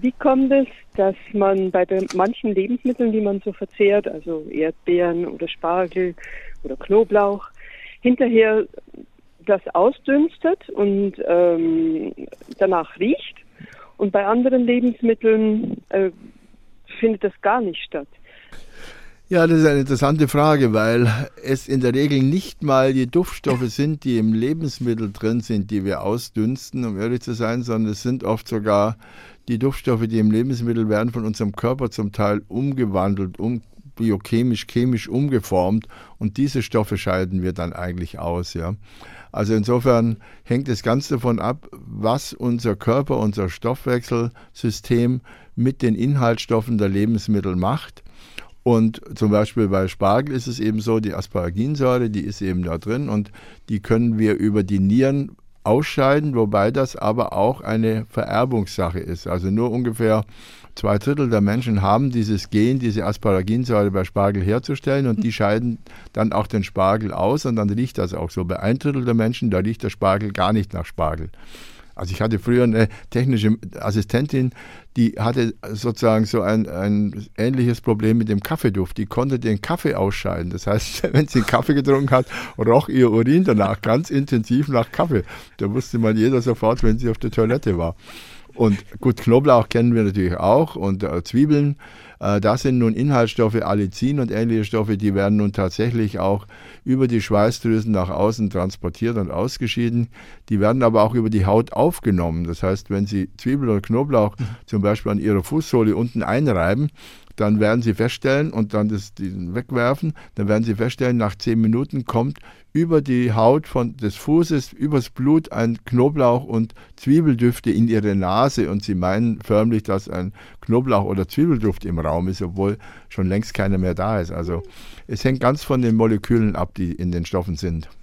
Wie kommt es, dass man bei manchen Lebensmitteln, die man so verzehrt, also Erdbeeren oder Spargel oder Knoblauch, hinterher das ausdünstet und ähm, danach riecht und bei anderen Lebensmitteln äh, findet das gar nicht statt? Ja, das ist eine interessante Frage, weil es in der Regel nicht mal die Duftstoffe sind, die im Lebensmittel drin sind, die wir ausdünsten, um ehrlich zu sein, sondern es sind oft sogar die Duftstoffe, die im Lebensmittel werden von unserem Körper zum Teil umgewandelt, um, biochemisch, chemisch umgeformt und diese Stoffe scheiden wir dann eigentlich aus, ja. Also insofern hängt es ganz davon ab, was unser Körper, unser Stoffwechselsystem mit den Inhaltsstoffen der Lebensmittel macht. Und zum Beispiel bei Spargel ist es eben so, die Asparaginsäure, die ist eben da drin und die können wir über die Nieren ausscheiden, wobei das aber auch eine Vererbungssache ist. Also nur ungefähr zwei Drittel der Menschen haben dieses Gen, diese Asparaginsäure bei Spargel herzustellen und die scheiden dann auch den Spargel aus und dann riecht das auch so. Bei ein Drittel der Menschen, da riecht der Spargel gar nicht nach Spargel. Also ich hatte früher eine technische Assistentin, die hatte sozusagen so ein, ein ähnliches Problem mit dem Kaffeeduft. Die konnte den Kaffee ausscheiden. Das heißt, wenn sie Kaffee getrunken hat, roch ihr Urin danach ganz intensiv nach Kaffee. Da wusste man jeder sofort, wenn sie auf der Toilette war. Und gut, Knoblauch kennen wir natürlich auch und äh, Zwiebeln. Äh, das sind nun Inhaltsstoffe, Allicin und ähnliche Stoffe, die werden nun tatsächlich auch über die Schweißdrüsen nach außen transportiert und ausgeschieden. Die werden aber auch über die Haut aufgenommen. Das heißt, wenn Sie Zwiebel oder Knoblauch mhm. zum Beispiel an Ihrer Fußsohle unten einreiben, dann werden Sie feststellen und dann das wegwerfen, dann werden Sie feststellen, nach zehn Minuten kommt über die Haut von, des Fußes, übers Blut ein Knoblauch und Zwiebeldüfte in Ihre Nase und Sie meinen förmlich, dass ein Knoblauch- oder Zwiebelduft im Raum ist, obwohl schon längst keiner mehr da ist. Also es hängt ganz von den Molekülen ab, die in den Stoffen sind.